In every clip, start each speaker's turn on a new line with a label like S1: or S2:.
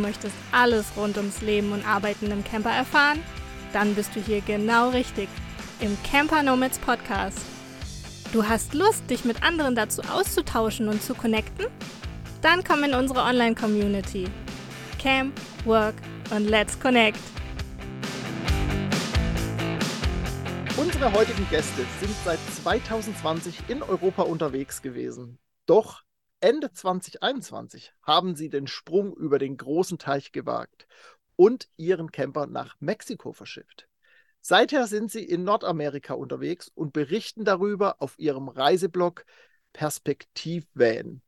S1: möchtest alles rund ums Leben und Arbeiten im Camper erfahren? Dann bist du hier genau richtig im Camper Nomads Podcast. Du hast Lust, dich mit anderen dazu auszutauschen und zu connecten? Dann komm in unsere Online-Community. Camp, Work und Let's Connect.
S2: Unsere heutigen Gäste sind seit 2020 in Europa unterwegs gewesen. Doch Ende 2021 haben sie den Sprung über den großen Teich gewagt und ihren Camper nach Mexiko verschifft. Seither sind sie in Nordamerika unterwegs und berichten darüber auf ihrem Reiseblog Perspektivvan.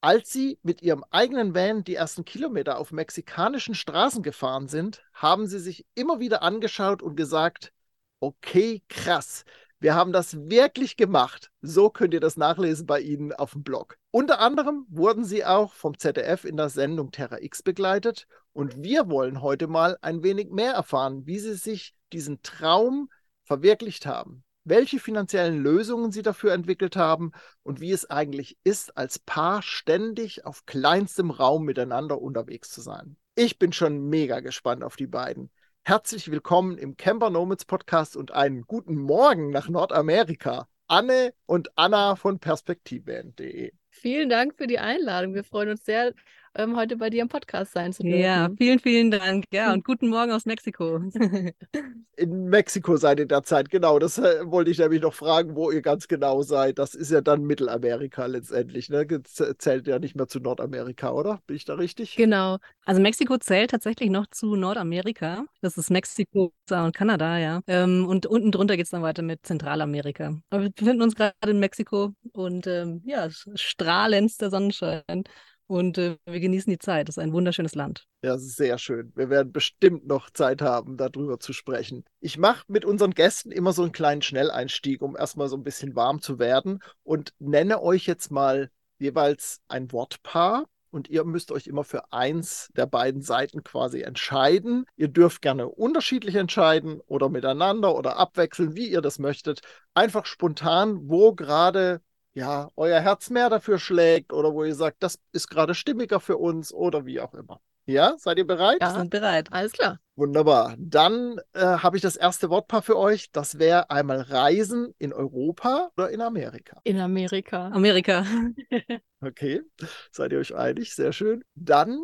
S2: Als sie mit ihrem eigenen Van die ersten Kilometer auf mexikanischen Straßen gefahren sind, haben sie sich immer wieder angeschaut und gesagt, okay, krass, wir haben das wirklich gemacht. So könnt ihr das nachlesen bei Ihnen auf dem Blog. Unter anderem wurden Sie auch vom ZDF in der Sendung Terra X begleitet und wir wollen heute mal ein wenig mehr erfahren, wie Sie sich diesen Traum verwirklicht haben, welche finanziellen Lösungen Sie dafür entwickelt haben und wie es eigentlich ist, als Paar ständig auf kleinstem Raum miteinander unterwegs zu sein. Ich bin schon mega gespannt auf die beiden. Herzlich willkommen im Camper Nomads Podcast und einen guten Morgen nach Nordamerika. Anne und Anna von perspektivband.de.
S3: Vielen Dank für die Einladung. Wir freuen uns sehr, ähm, heute bei dir im Podcast sein zu dürfen.
S4: Ja, vielen, vielen Dank. Ja, und guten Morgen aus Mexiko.
S2: In Mexiko seid ihr derzeit, genau. Das äh, wollte ich nämlich noch fragen, wo ihr ganz genau seid. Das ist ja dann Mittelamerika letztendlich. Ne? Zählt ja nicht mehr zu Nordamerika, oder? Bin ich da richtig?
S4: Genau. Also Mexiko zählt tatsächlich noch zu Nordamerika. Das ist Mexiko und Kanada, ja. Ähm, und unten drunter geht es dann weiter mit Zentralamerika. Aber wir befinden uns gerade in Mexiko und ähm, ja, strahlendster Sonnenschein. Und äh, wir genießen die Zeit. Das ist ein wunderschönes Land.
S2: Ja, sehr schön. Wir werden bestimmt noch Zeit haben, darüber zu sprechen. Ich mache mit unseren Gästen immer so einen kleinen Schnelleinstieg, um erstmal so ein bisschen warm zu werden und nenne euch jetzt mal jeweils ein Wortpaar. Und ihr müsst euch immer für eins der beiden Seiten quasi entscheiden. Ihr dürft gerne unterschiedlich entscheiden oder miteinander oder abwechseln, wie ihr das möchtet. Einfach spontan, wo gerade ja, euer Herz mehr dafür schlägt oder wo ihr sagt, das ist gerade stimmiger für uns oder wie auch immer. Ja, seid ihr bereit?
S4: Ja, sind bereit.
S3: Alles klar.
S2: Wunderbar. Dann äh, habe ich das erste Wortpaar für euch. Das wäre einmal Reisen in Europa oder in Amerika.
S3: In Amerika.
S4: Amerika.
S2: okay, seid ihr euch einig? Sehr schön. Dann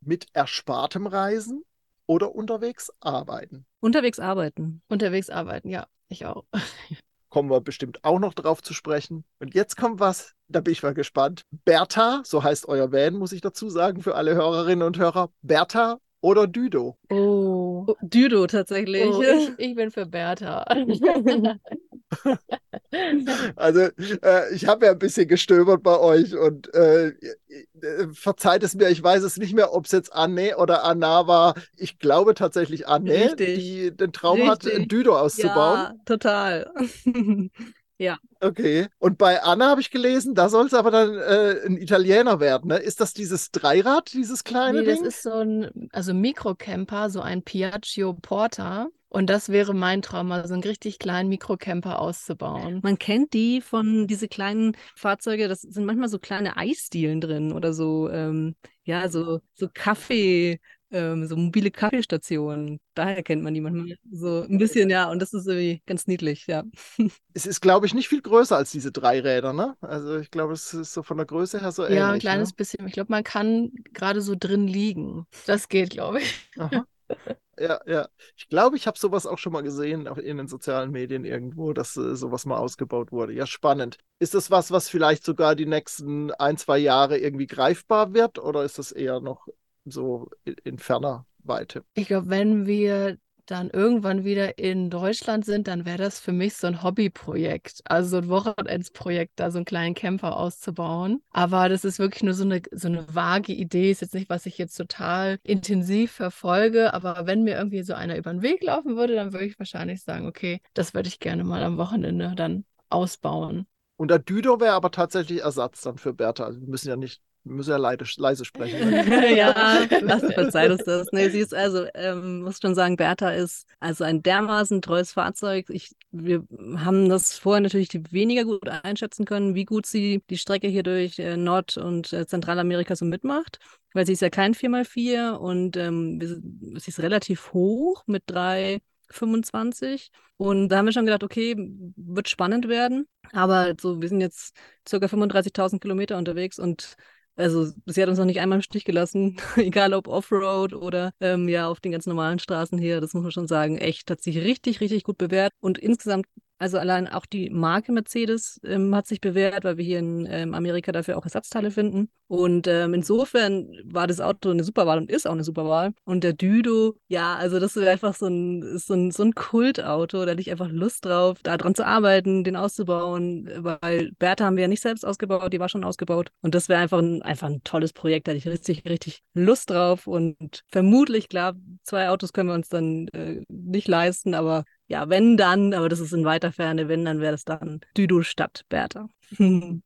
S2: mit erspartem Reisen oder unterwegs arbeiten.
S4: Unterwegs arbeiten.
S3: Unterwegs arbeiten, ja, ich auch.
S2: kommen wir bestimmt auch noch drauf zu sprechen. Und jetzt kommt was, da bin ich mal gespannt. Bertha, so heißt euer Van, muss ich dazu sagen, für alle Hörerinnen und Hörer. Bertha oder Düdo?
S3: Oh,
S4: oh Düdo tatsächlich.
S3: Oh, ich, ich, bin für Bertha.
S2: also, äh, ich habe ja ein bisschen gestöbert bei euch und äh, äh, verzeiht es mir, ich weiß es nicht mehr, ob es jetzt Anne oder Anna war. Ich glaube tatsächlich Anne, Richtig. die den Traum Richtig. hat, ein Düdo auszubauen.
S4: Ja, total. Ja.
S2: Okay. Und bei Anna habe ich gelesen, da soll es aber dann äh, ein Italiener werden. Ne? Ist das dieses Dreirad, dieses kleine nee, Ding?
S3: Das ist so ein, also Mikrocamper, so ein Piaggio Porta. Und das wäre mein Traum, so einen richtig kleinen Mikrocamper auszubauen.
S4: Man kennt die von diese kleinen Fahrzeuge, das sind manchmal so kleine Eisdielen drin oder so, ähm, ja, so, so Kaffee, ähm, so mobile Kaffeestationen. Daher kennt man die manchmal so ein bisschen, ja, und das ist irgendwie ganz niedlich, ja.
S2: Es ist, glaube ich, nicht viel größer als diese drei Räder, ne? Also ich glaube, es ist so von der Größe her so ähnlich.
S3: Ja,
S2: ein
S3: kleines
S2: ne?
S3: bisschen. Ich glaube, man kann gerade so drin liegen. Das geht, glaube ich.
S2: Aha. Ja, ja. Ich glaube, ich habe sowas auch schon mal gesehen in den sozialen Medien irgendwo, dass äh, sowas mal ausgebaut wurde. Ja, spannend. Ist das was, was vielleicht sogar die nächsten ein, zwei Jahre irgendwie greifbar wird oder ist das eher noch so in ferner Weite.
S3: Ich glaube, wenn wir dann irgendwann wieder in Deutschland sind, dann wäre das für mich so ein Hobbyprojekt, also so ein Wochenendsprojekt, da so einen kleinen Camper auszubauen. Aber das ist wirklich nur so eine, so eine vage Idee, ist jetzt nicht, was ich jetzt total intensiv verfolge, aber wenn mir irgendwie so einer über den Weg laufen würde, dann würde ich wahrscheinlich sagen, okay, das würde ich gerne mal am Wochenende dann ausbauen.
S2: Und der Düdo wäre aber tatsächlich Ersatz dann für Bertha. Also wir müssen ja nicht müssen ja leide, leise sprechen.
S4: Ja, lass verzeiht uns das. Nee, sie ist also, ähm, muss schon sagen, Bertha ist also ein dermaßen treues Fahrzeug. Ich, wir haben das vorher natürlich weniger gut einschätzen können, wie gut sie die Strecke hier durch äh, Nord- und äh, Zentralamerika so mitmacht weil sie ist ja kein 4x4 und ähm, sie ist relativ hoch mit 3,25. Und da haben wir schon gedacht, okay, wird spannend werden. Aber so, wir sind jetzt circa 35.000 Kilometer unterwegs und also sie hat uns noch nicht einmal im Stich gelassen, egal ob Offroad oder ähm, ja auf den ganz normalen Straßen hier. Das muss man schon sagen. Echt hat sich richtig, richtig gut bewährt. Und insgesamt also allein auch die Marke Mercedes ähm, hat sich bewährt, weil wir hier in ähm, Amerika dafür auch Ersatzteile finden. Und ähm, insofern war das Auto eine Superwahl und ist auch eine Superwahl. Und der Düdo, ja, also das ist einfach so ein, so ein, so ein Kultauto. Da hatte ich einfach Lust drauf, da dran zu arbeiten, den auszubauen. Weil Bertha haben wir ja nicht selbst ausgebaut, die war schon ausgebaut. Und das wäre einfach ein, einfach ein tolles Projekt. Da hatte ich richtig, richtig Lust drauf. Und vermutlich, klar, zwei Autos können wir uns dann äh, nicht leisten, aber ja, wenn dann, aber das ist in weiter Ferne, wenn, dann wäre das dann Düdo statt Bertha.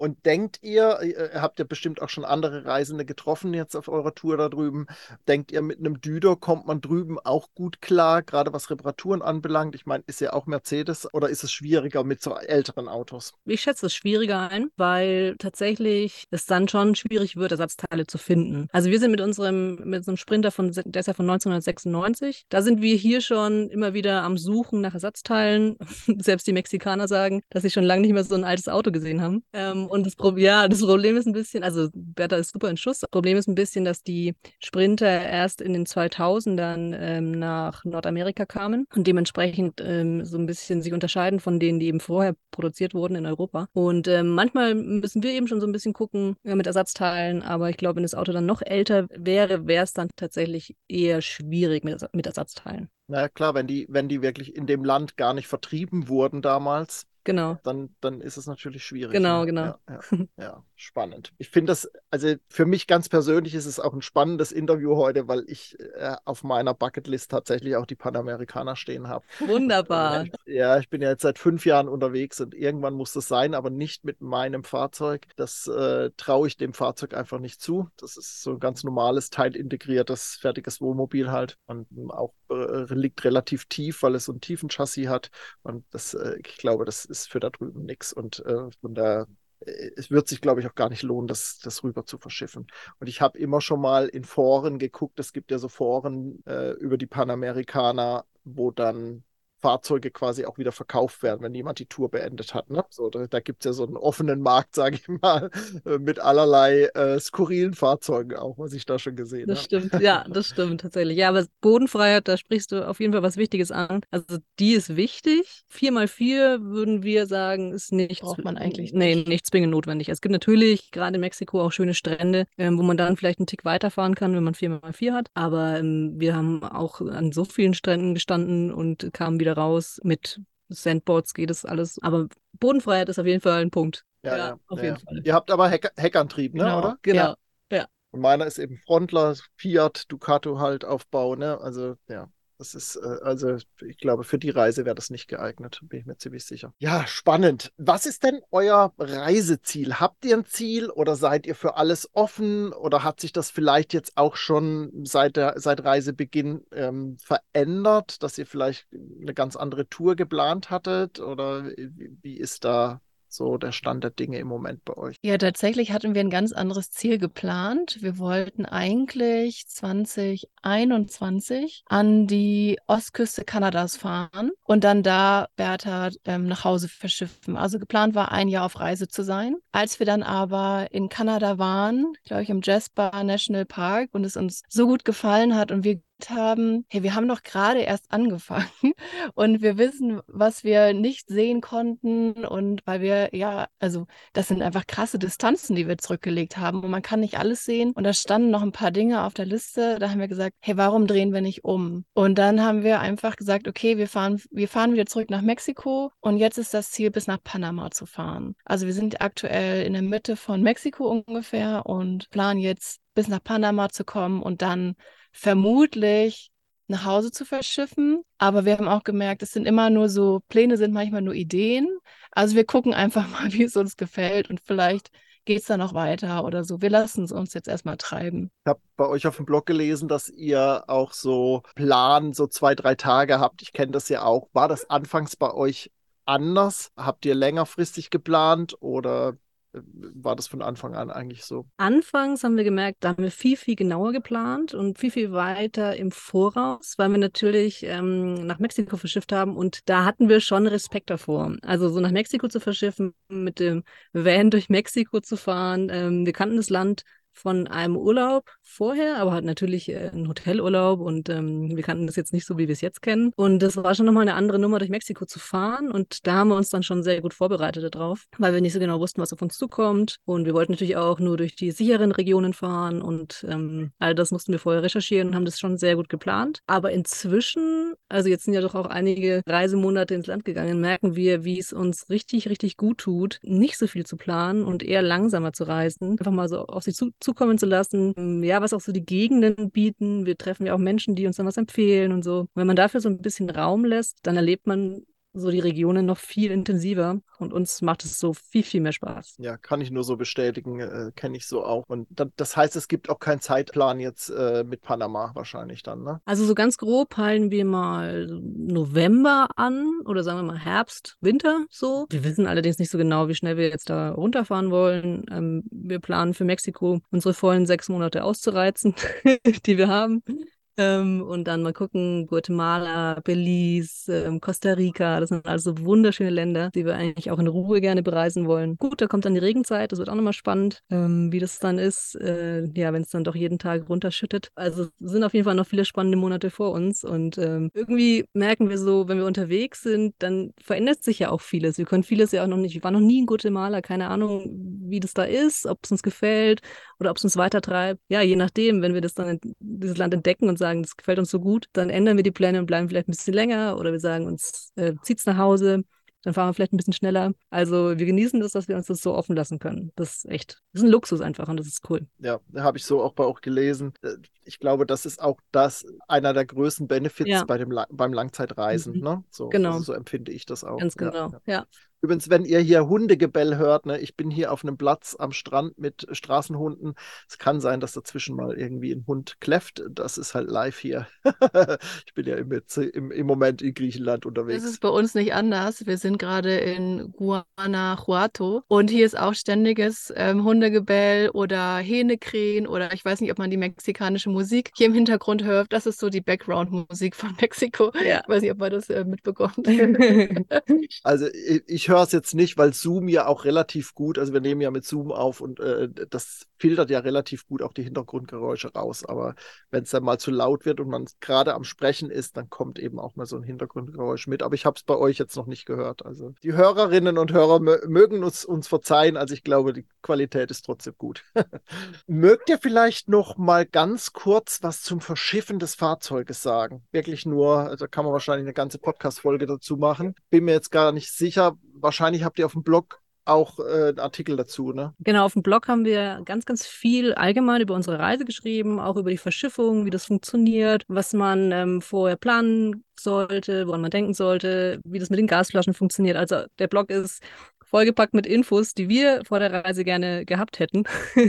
S2: Und denkt ihr, ihr habt ja bestimmt auch schon andere Reisende getroffen jetzt auf eurer Tour da drüben, denkt ihr, mit einem Düder kommt man drüben auch gut klar, gerade was Reparaturen anbelangt? Ich meine, ist ja auch Mercedes oder ist es schwieriger mit so älteren Autos?
S4: Ich schätze es schwieriger ein, weil tatsächlich es dann schon schwierig wird, Ersatzteile zu finden. Also wir sind mit unserem, mit unserem Sprinter von, der ist ja von 1996, da sind wir hier schon immer wieder am Suchen nach Ersatzteilen. Selbst die Mexikaner sagen, dass sie schon lange nicht mehr so ein altes Auto gesehen haben. Ähm, und das, Pro ja, das Problem ist ein bisschen, also Bertha ist super in Schuss. Das Problem ist ein bisschen, dass die Sprinter erst in den 2000ern ähm, nach Nordamerika kamen und dementsprechend ähm, so ein bisschen sich unterscheiden von denen, die eben vorher produziert wurden in Europa. Und ähm, manchmal müssen wir eben schon so ein bisschen gucken ja, mit Ersatzteilen, aber ich glaube, wenn das Auto dann noch älter wäre, wäre es dann tatsächlich eher schwierig mit, mit Ersatzteilen.
S2: Na klar, wenn die, wenn die wirklich in dem Land gar nicht vertrieben wurden damals,
S4: Genau.
S2: Dann, dann ist es natürlich schwierig.
S4: Genau,
S2: ne?
S4: genau.
S2: Ja, ja, ja, spannend. Ich finde das, also für mich ganz persönlich ist es auch ein spannendes Interview heute, weil ich äh, auf meiner Bucketlist tatsächlich auch die Panamerikaner stehen habe.
S4: Wunderbar.
S2: ja, ich bin ja jetzt seit fünf Jahren unterwegs und irgendwann muss das sein, aber nicht mit meinem Fahrzeug. Das äh, traue ich dem Fahrzeug einfach nicht zu. Das ist so ein ganz normales, teilintegriertes, fertiges Wohnmobil halt und auch äh, liegt relativ tief, weil es so ein tiefen Chassis hat. Und das, äh, ich glaube, das ist für da drüben nichts. Und äh, von äh, es wird sich, glaube ich, auch gar nicht lohnen, das, das rüber zu verschiffen. Und ich habe immer schon mal in Foren geguckt, es gibt ja so Foren äh, über die Panamerikaner, wo dann Fahrzeuge quasi auch wieder verkauft werden, wenn jemand die Tour beendet hat. Ne? So, da da gibt es ja so einen offenen Markt, sage ich mal, äh, mit allerlei äh, skurrilen Fahrzeugen auch, was ich da schon gesehen habe.
S4: Das stimmt, ja, das stimmt tatsächlich. Ja, aber Bodenfreiheit, da sprichst du auf jeden Fall was Wichtiges an. Also die ist wichtig. 4x4 würden wir sagen, ist nicht.
S3: Braucht man eigentlich
S4: nicht. Nee, nicht zwingend notwendig. Es gibt natürlich gerade in Mexiko auch schöne Strände, ähm, wo man dann vielleicht einen Tick weiterfahren kann, wenn man 4x4 hat. Aber ähm, wir haben auch an so vielen Stränden gestanden und kamen wieder wieder raus. Mit Sandboards geht es alles. Aber Bodenfreiheit ist auf jeden Fall ein Punkt.
S2: Ja, ja, auf ja, jeden Fall. Ihr habt aber Heck Heckantrieb, ne,
S4: genau,
S2: oder?
S4: Genau. Ja.
S2: Und meiner ist eben Frontler, Fiat, Ducato halt Aufbau, ne? Also, ja. Das ist, äh, also ich glaube, für die Reise wäre das nicht geeignet, bin ich mir ziemlich sicher. Ja, spannend. Was ist denn euer Reiseziel? Habt ihr ein Ziel oder seid ihr für alles offen oder hat sich das vielleicht jetzt auch schon seit, der, seit Reisebeginn ähm, verändert, dass ihr vielleicht eine ganz andere Tour geplant hattet oder wie, wie ist da so der Stand der Dinge im Moment bei euch?
S3: Ja, tatsächlich hatten wir ein ganz anderes Ziel geplant. Wir wollten eigentlich 2021 an die Ostküste Kanadas fahren und dann da Bertha ähm, nach Hause verschiffen. Also geplant war, ein Jahr auf Reise zu sein. Als wir dann aber in Kanada waren, glaube ich, im Jasper National Park und es uns so gut gefallen hat und wir haben, hey, wir haben doch gerade erst angefangen und wir wissen, was wir nicht sehen konnten und weil wir, ja, also das sind einfach krasse Distanzen, die wir zurückgelegt haben und man kann nicht alles sehen und da standen noch ein paar Dinge auf der Liste, da haben wir gesagt, hey, warum drehen wir nicht um? Und dann haben wir einfach gesagt, okay, wir fahren, wir fahren wieder zurück nach Mexiko und jetzt ist das Ziel, bis nach Panama zu fahren. Also wir sind aktuell in der Mitte von Mexiko ungefähr und planen jetzt bis nach Panama zu kommen und dann vermutlich nach Hause zu verschiffen. Aber wir haben auch gemerkt, es sind immer nur so, Pläne sind manchmal nur Ideen. Also wir gucken einfach mal, wie es uns gefällt und vielleicht geht es da noch weiter oder so. Wir lassen es uns jetzt erstmal treiben.
S2: Ich habe bei euch auf dem Blog gelesen, dass ihr auch so Plan, so zwei, drei Tage habt. Ich kenne das ja auch. War das anfangs bei euch anders? Habt ihr längerfristig geplant oder war das von Anfang an eigentlich so?
S4: Anfangs haben wir gemerkt, da haben wir viel, viel genauer geplant und viel, viel weiter im Voraus, weil wir natürlich ähm, nach Mexiko verschifft haben und da hatten wir schon Respekt davor. Also so nach Mexiko zu verschiffen, mit dem Van durch Mexiko zu fahren. Ähm, wir kannten das Land von einem Urlaub vorher, aber halt natürlich äh, ein Hotelurlaub und ähm, wir kannten das jetzt nicht so, wie wir es jetzt kennen. Und das war schon nochmal eine andere Nummer, durch Mexiko zu fahren und da haben wir uns dann schon sehr gut vorbereitet darauf, weil wir nicht so genau wussten, was auf uns zukommt und wir wollten natürlich auch nur durch die sicheren Regionen fahren und ähm, all das mussten wir vorher recherchieren und haben das schon sehr gut geplant. Aber inzwischen, also jetzt sind ja doch auch einige Reisemonate ins Land gegangen, merken wir, wie es uns richtig, richtig gut tut, nicht so viel zu planen und eher langsamer zu reisen, einfach mal so auf sich zu zukommen zu lassen. Ähm, ja, was auch so die Gegenden bieten. Wir treffen ja auch Menschen, die uns dann was empfehlen und so. Und wenn man dafür so ein bisschen Raum lässt, dann erlebt man so die Regionen noch viel intensiver und uns macht es so viel, viel mehr Spaß.
S2: Ja, kann ich nur so bestätigen, äh, kenne ich so auch. Und da, das heißt, es gibt auch keinen Zeitplan jetzt äh, mit Panama wahrscheinlich dann, ne?
S4: Also so ganz grob peilen wir mal November an oder sagen wir mal Herbst, Winter so. Wir wissen allerdings nicht so genau, wie schnell wir jetzt da runterfahren wollen. Ähm, wir planen für Mexiko unsere vollen sechs Monate auszureizen, die wir haben. Ähm, und dann mal gucken, Guatemala, Belize, ähm, Costa Rica, das sind also wunderschöne Länder, die wir eigentlich auch in Ruhe gerne bereisen wollen. Gut, da kommt dann die Regenzeit, das wird auch nochmal spannend, ähm, wie das dann ist, äh, ja, wenn es dann doch jeden Tag runterschüttet. Also sind auf jeden Fall noch viele spannende Monate vor uns und ähm, irgendwie merken wir so, wenn wir unterwegs sind, dann verändert sich ja auch vieles. Wir können vieles ja auch noch nicht, wir waren noch nie in Guatemala, keine Ahnung, wie das da ist, ob es uns gefällt oder ob es uns weitertreibt. Ja, je nachdem, wenn wir das dann dieses Land entdecken und sagen, sagen, das gefällt uns so gut, dann ändern wir die Pläne und bleiben vielleicht ein bisschen länger oder wir sagen uns, äh, zieht's nach Hause, dann fahren wir vielleicht ein bisschen schneller. Also wir genießen das, dass wir uns das so offen lassen können. Das ist echt, das ist ein Luxus einfach und das ist cool.
S2: Ja, habe ich so auch bei auch gelesen. Äh, ich glaube, das ist auch das einer der größten Benefits ja. bei dem, beim Langzeitreisen. Mhm. Ne? So,
S4: genau.
S2: Also so empfinde ich das auch.
S4: Ganz genau, ja. ja.
S2: Übrigens, wenn ihr hier Hundegebell hört, ne, ich bin hier auf einem Platz am Strand mit Straßenhunden. Es kann sein, dass dazwischen mal irgendwie ein Hund kläfft. Das ist halt live hier. ich bin ja im, im, im, Moment in Griechenland unterwegs.
S3: Das ist bei uns nicht anders. Wir sind gerade in Guanajuato und hier ist auch ständiges ähm, Hundegebell oder Hähnekrähen oder ich weiß nicht, ob man die mexikanische Musik hier im Hintergrund hört. Das ist so die Background-Musik von Mexiko. Ja. Ich weiß nicht, ob man das äh, mitbekommt.
S2: also ich höre es jetzt nicht, weil Zoom ja auch relativ gut, also wir nehmen ja mit Zoom auf und äh, das filtert ja relativ gut auch die Hintergrundgeräusche raus. Aber wenn es dann mal zu laut wird und man gerade am Sprechen ist, dann kommt eben auch mal so ein Hintergrundgeräusch mit. Aber ich habe es bei euch jetzt noch nicht gehört. Also die Hörerinnen und Hörer mögen uns, uns verzeihen. Also ich glaube, die Qualität ist trotzdem gut. Mögt ihr vielleicht noch mal ganz kurz was zum Verschiffen des Fahrzeuges sagen? Wirklich nur, also kann man wahrscheinlich eine ganze Podcast-Folge dazu machen. Bin mir jetzt gar nicht sicher, wahrscheinlich habt ihr auf dem Blog auch äh, einen Artikel dazu, ne?
S4: Genau, auf dem Blog haben wir ganz, ganz viel allgemein über unsere Reise geschrieben, auch über die Verschiffung, wie das funktioniert, was man ähm, vorher planen sollte, woran man denken sollte, wie das mit den Gasflaschen funktioniert. Also der Blog ist vollgepackt mit Infos, die wir vor der Reise gerne gehabt hätten.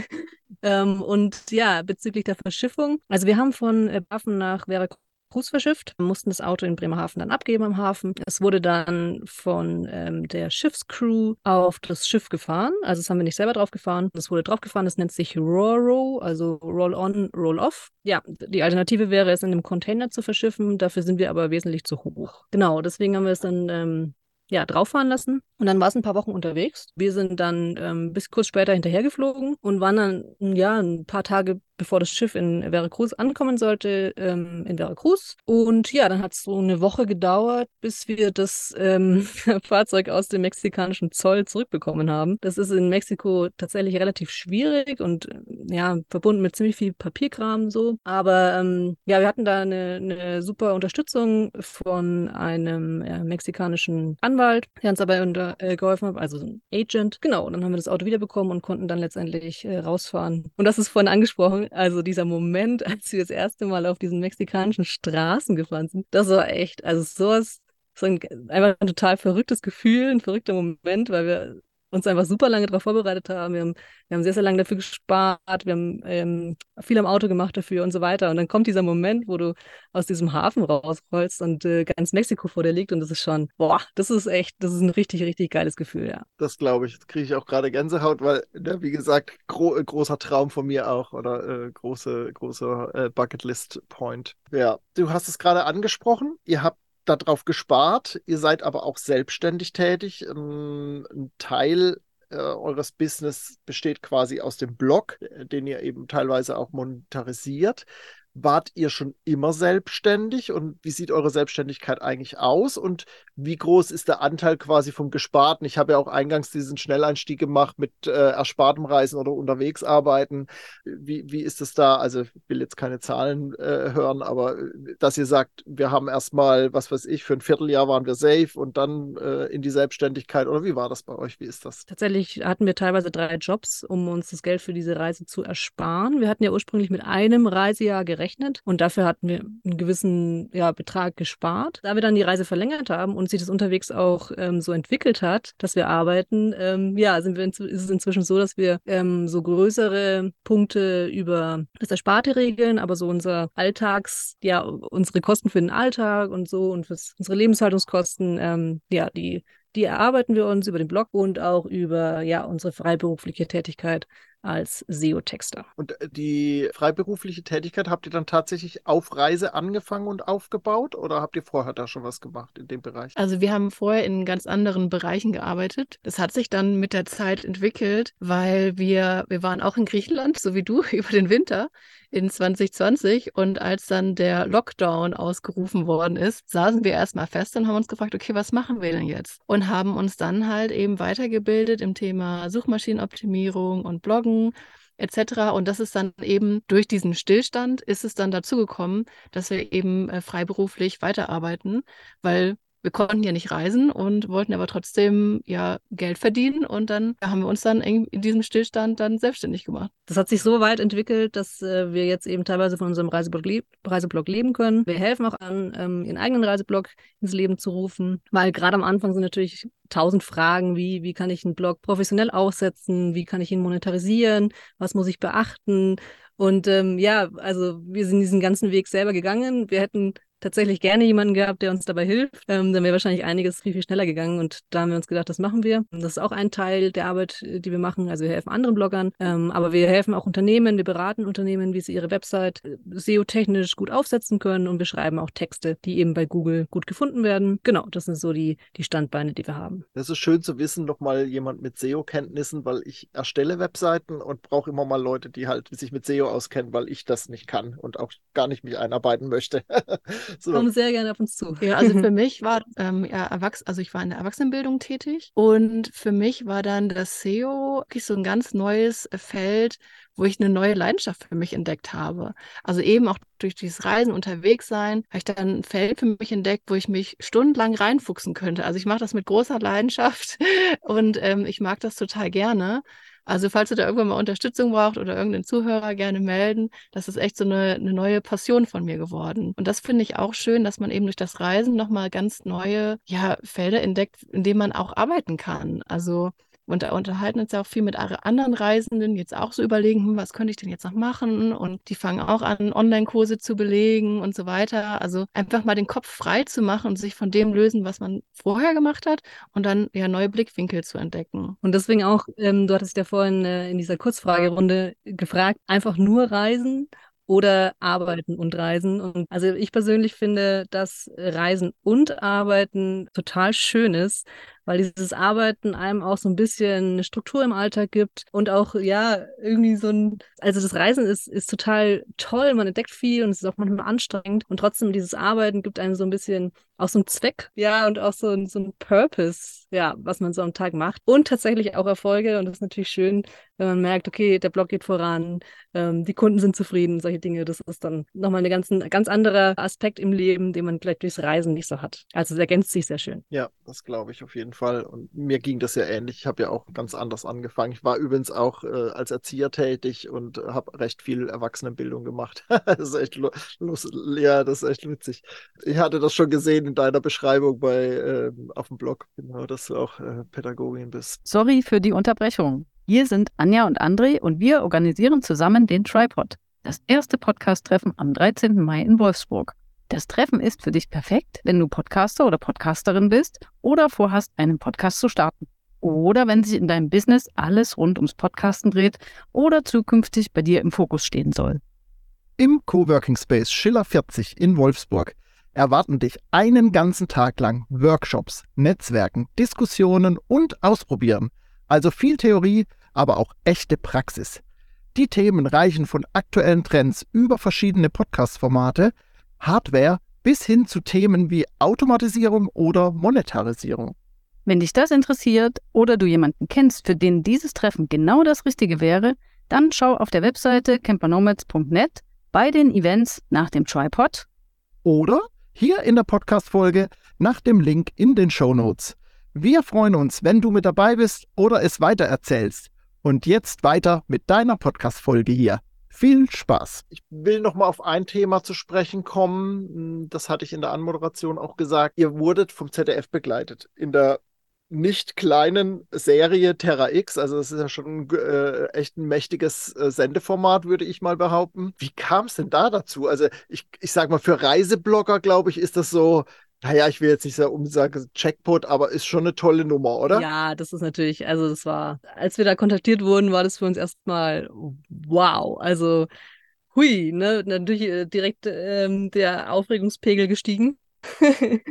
S4: ähm, und ja, bezüglich der Verschiffung. Also wir haben von äh, Waffen nach Veracruz Cruz verschifft, mussten das Auto in Bremerhaven dann abgeben am Hafen. Es wurde dann von ähm, der Schiffscrew auf das Schiff gefahren. Also das haben wir nicht selber drauf gefahren. Das wurde drauf gefahren. Das nennt sich Roro, also Roll-on, Roll-off. Ja, die Alternative wäre es in einem Container zu verschiffen. Dafür sind wir aber wesentlich zu hoch. Genau, deswegen haben wir es dann ähm, ja, drauffahren lassen. Und dann war es ein paar Wochen unterwegs. Wir sind dann ähm, bis kurz später hinterhergeflogen und waren dann ja ein paar Tage bevor das Schiff in Veracruz ankommen sollte, ähm, in Veracruz. Und ja, dann hat es so eine Woche gedauert, bis wir das ähm, Fahrzeug aus dem mexikanischen Zoll zurückbekommen haben. Das ist in Mexiko tatsächlich relativ schwierig und ja, verbunden mit ziemlich viel Papierkram so. Aber ähm, ja, wir hatten da eine, eine, super Unterstützung von einem äh, mexikanischen Anwalt, der uns dabei unter, äh, geholfen hat, also ein Agent. Genau, und dann haben wir das Auto wiederbekommen und konnten dann letztendlich äh, rausfahren. Und das ist vorhin angesprochen, also dieser Moment, als wir das erste Mal auf diesen mexikanischen Straßen gefahren sind, das war echt, also sowas, so ein, einfach ein total verrücktes Gefühl, ein verrückter Moment, weil wir uns einfach super lange darauf vorbereitet haben. Wir haben, wir haben sehr, sehr lange dafür gespart, wir haben ähm, viel am Auto gemacht dafür und so weiter. Und dann kommt dieser Moment, wo du aus diesem Hafen rausrollst und äh, ganz Mexiko vor dir liegt und das ist schon, boah, das ist echt, das ist ein richtig, richtig geiles Gefühl, ja.
S2: Das glaube ich. Das kriege ich auch gerade Gänsehaut, weil, ja, wie gesagt, gro äh, großer Traum von mir auch oder äh, große, großer äh, Bucketlist-Point. Ja, du hast es gerade angesprochen. Ihr habt darauf gespart. Ihr seid aber auch selbstständig tätig. Ähm, ein Teil äh, eures Business besteht quasi aus dem Blog, äh, den ihr eben teilweise auch monetarisiert. Wart ihr schon immer selbstständig und wie sieht eure Selbstständigkeit eigentlich aus und wie groß ist der Anteil quasi vom Gesparten? Ich habe ja auch eingangs diesen Schnelleinstieg gemacht mit äh, erspartem Reisen oder unterwegs arbeiten. Wie, wie ist es da? Also ich will jetzt keine Zahlen äh, hören, aber äh, dass ihr sagt, wir haben erstmal, was weiß ich, für ein Vierteljahr waren wir safe und dann äh, in die Selbstständigkeit oder wie war das bei euch? Wie ist das?
S4: Tatsächlich hatten wir teilweise drei Jobs, um uns das Geld für diese Reise zu ersparen. Wir hatten ja ursprünglich mit einem Reisejahr gerechnet gerechnet und dafür hatten wir einen gewissen ja, Betrag gespart. Da wir dann die Reise verlängert haben und sich das unterwegs auch ähm, so entwickelt hat, dass wir arbeiten, ähm, ja, sind wir ist es inzwischen so, dass wir ähm, so größere Punkte über das Ersparte regeln, aber so unser Alltags, ja, unsere Kosten für den Alltag und so und fürs, unsere Lebenshaltungskosten, ähm, ja, die die erarbeiten wir uns über den Blog und auch über ja, unsere freiberufliche Tätigkeit als SEO-Texter.
S2: Und äh, die freiberufliche Tätigkeit habt ihr dann tatsächlich auf Reise angefangen und aufgebaut oder habt ihr vorher da schon was gemacht in dem Bereich?
S3: Also wir haben vorher in ganz anderen Bereichen gearbeitet. Das hat sich dann mit der Zeit entwickelt, weil wir, wir waren auch in Griechenland, so wie du, über den Winter in 2020 und als dann der Lockdown ausgerufen worden ist, saßen wir erstmal fest und haben uns gefragt, okay, was machen wir denn jetzt? Und haben uns dann halt eben weitergebildet im Thema Suchmaschinenoptimierung und Bloggen etc. Und das ist dann eben durch diesen Stillstand ist es dann dazu gekommen, dass wir eben äh, freiberuflich weiterarbeiten, weil wir konnten ja nicht reisen und wollten aber trotzdem ja Geld verdienen und dann haben wir uns dann in, diesem Stillstand dann selbstständig gemacht.
S4: Das hat sich so weit entwickelt, dass äh, wir jetzt eben teilweise von unserem Reiseblog, le Reiseblog leben können. Wir helfen auch an, ähm, ihren eigenen Reiseblog ins Leben zu rufen, weil gerade am Anfang sind natürlich tausend Fragen, wie, wie kann ich einen Blog professionell aufsetzen, wie kann ich ihn monetarisieren, was muss ich beachten, und ähm, ja, also wir sind diesen ganzen Weg selber gegangen. Wir hätten tatsächlich gerne jemanden gehabt, der uns dabei hilft. Ähm, dann wäre wahrscheinlich einiges viel, viel schneller gegangen. Und da haben wir uns gedacht, das machen wir. Das ist auch ein Teil der Arbeit, äh, die wir machen. Also wir helfen anderen Bloggern, ähm, aber wir helfen auch Unternehmen, wir beraten Unternehmen, wie sie ihre Website äh, SEO-technisch gut aufsetzen können und wir schreiben auch Texte, die eben bei Google gut gefunden werden. Genau, das sind so die, die Standbeine, die wir haben.
S2: Das ist schön zu wissen, nochmal jemand mit SEO-Kenntnissen, weil ich erstelle Webseiten und brauche immer mal Leute, die halt sich mit SEO auskennen, weil ich das nicht kann und auch gar nicht mich einarbeiten möchte.
S4: So. Komm sehr gerne auf uns zu.
S3: Ja, also für mich war ähm, ja, Erwachs also ich war in der Erwachsenenbildung tätig und für mich war dann das SEO wirklich so ein ganz neues Feld, wo ich eine neue Leidenschaft für mich entdeckt habe. Also eben auch durch dieses Reisen unterwegs sein, habe ich dann ein Feld für mich entdeckt, wo ich mich stundenlang reinfuchsen könnte. Also ich mache das mit großer Leidenschaft und ähm, ich mag das total gerne. Also falls ihr da irgendwann mal Unterstützung braucht oder irgendeinen Zuhörer gerne melden, das ist echt so eine, eine neue Passion von mir geworden. Und das finde ich auch schön, dass man eben durch das Reisen nochmal ganz neue ja, Felder entdeckt, in denen man auch arbeiten kann. Also und da unterhalten uns ja auch viel mit anderen Reisenden, jetzt auch so überlegen, hm, was könnte ich denn jetzt noch machen? Und die fangen auch an, Online-Kurse zu belegen und so weiter. Also einfach mal den Kopf frei zu machen und sich von dem lösen, was man vorher gemacht hat und dann ja neue Blickwinkel zu entdecken.
S4: Und deswegen auch, ähm, du hattest ja vorhin äh, in dieser Kurzfragerunde gefragt, einfach nur reisen oder arbeiten und reisen. Und also ich persönlich finde, dass Reisen und Arbeiten total schön ist, weil dieses Arbeiten einem auch so ein bisschen eine Struktur im Alltag gibt und auch, ja, irgendwie so ein, also das Reisen ist, ist total toll, man entdeckt viel und es ist auch manchmal anstrengend und trotzdem dieses Arbeiten gibt einem so ein bisschen auch so einen Zweck, ja, und auch so, ein, so ein Purpose, ja, was man so am Tag macht und tatsächlich auch Erfolge und das ist natürlich schön, wenn man merkt, okay, der Blog geht voran, ähm, die Kunden sind zufrieden, solche Dinge, das ist dann nochmal ein ganz, ganz anderer Aspekt im Leben, den man vielleicht durchs Reisen nicht so hat. Also es ergänzt sich sehr schön.
S2: Ja, das glaube ich auf jeden jeden Fall. Und mir ging das ja ähnlich. Ich habe ja auch ganz anders angefangen. Ich war übrigens auch äh, als Erzieher tätig und habe recht viel Erwachsenenbildung gemacht. das ist echt. Ja, das ist echt witzig. Ich hatte das schon gesehen in deiner Beschreibung bei äh, auf dem Blog, genau, dass du auch äh, Pädagogin bist.
S5: Sorry für die Unterbrechung. Hier sind Anja und André und wir organisieren zusammen den Tripod, das erste Podcast-Treffen am 13. Mai in Wolfsburg. Das Treffen ist für dich perfekt, wenn du Podcaster oder Podcasterin bist oder vorhast, einen Podcast zu starten. Oder wenn sich in deinem Business alles rund ums Podcasten dreht oder zukünftig bei dir im Fokus stehen soll.
S2: Im Coworking Space Schiller 40 in Wolfsburg erwarten dich einen ganzen Tag lang Workshops, Netzwerken, Diskussionen und Ausprobieren. Also viel Theorie, aber auch echte Praxis. Die Themen reichen von aktuellen Trends über verschiedene Podcast-Formate Hardware bis hin zu Themen wie Automatisierung oder Monetarisierung.
S5: Wenn dich das interessiert oder du jemanden kennst, für den dieses Treffen genau das Richtige wäre, dann schau auf der Webseite campernomads.net bei den Events nach dem Tripod
S2: oder hier in der Podcast-Folge nach dem Link in den Show Notes. Wir freuen uns, wenn du mit dabei bist oder es weitererzählst. Und jetzt weiter mit deiner Podcast-Folge hier. Viel Spaß. Ich will noch mal auf ein Thema zu sprechen kommen. Hm, das hatte ich in der Anmoderation auch gesagt. Ihr wurdet vom ZDF begleitet in der nicht kleinen Serie Terra X. Also das ist ja schon äh, echt ein mächtiges äh, Sendeformat, würde ich mal behaupten. Wie kam es denn da dazu? Also ich, ich sag mal, für Reiseblogger, glaube ich, ist das so naja, ich will jetzt nicht sagen, Jackpot, aber ist schon eine tolle Nummer, oder?
S4: Ja, das ist natürlich, also das war, als wir da kontaktiert wurden, war das für uns erstmal wow. Also hui, ne, natürlich äh, direkt ähm, der Aufregungspegel gestiegen.